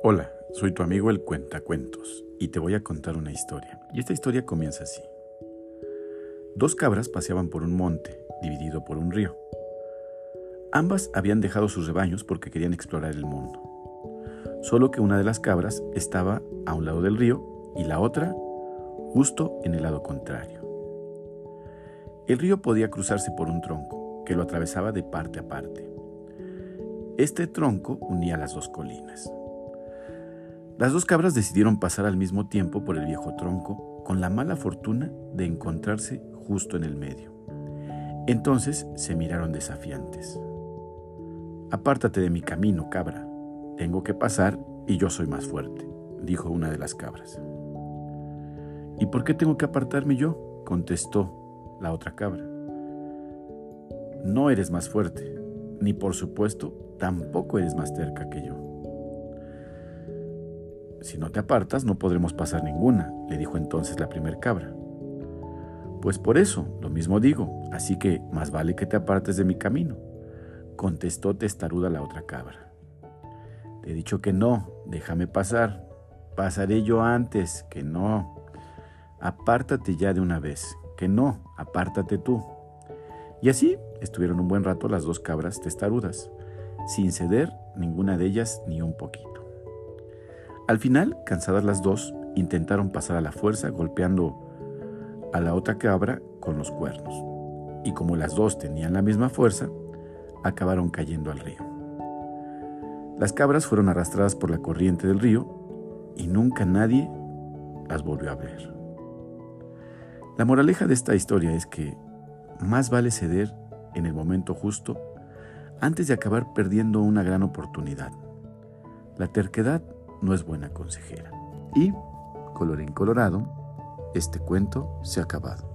Hola, soy tu amigo el Cuentacuentos y te voy a contar una historia. Y esta historia comienza así. Dos cabras paseaban por un monte, dividido por un río. Ambas habían dejado sus rebaños porque querían explorar el mundo. Solo que una de las cabras estaba a un lado del río y la otra justo en el lado contrario. El río podía cruzarse por un tronco que lo atravesaba de parte a parte. Este tronco unía las dos colinas. Las dos cabras decidieron pasar al mismo tiempo por el viejo tronco con la mala fortuna de encontrarse justo en el medio. Entonces se miraron desafiantes. Apártate de mi camino, cabra. Tengo que pasar y yo soy más fuerte, dijo una de las cabras. ¿Y por qué tengo que apartarme yo? contestó la otra cabra. No eres más fuerte, ni por supuesto tampoco eres más terca que yo. Si no te apartas, no podremos pasar ninguna, le dijo entonces la primer cabra. Pues por eso, lo mismo digo, así que más vale que te apartes de mi camino, contestó testaruda la otra cabra. Te he dicho que no, déjame pasar, pasaré yo antes, que no. Apártate ya de una vez, que no, apártate tú. Y así estuvieron un buen rato las dos cabras testarudas, sin ceder ninguna de ellas ni un poquito. Al final, cansadas las dos, intentaron pasar a la fuerza golpeando a la otra cabra con los cuernos. Y como las dos tenían la misma fuerza, acabaron cayendo al río. Las cabras fueron arrastradas por la corriente del río y nunca nadie las volvió a ver. La moraleja de esta historia es que más vale ceder en el momento justo antes de acabar perdiendo una gran oportunidad. La terquedad no es buena consejera. Y, colorín colorado, este cuento se ha acabado.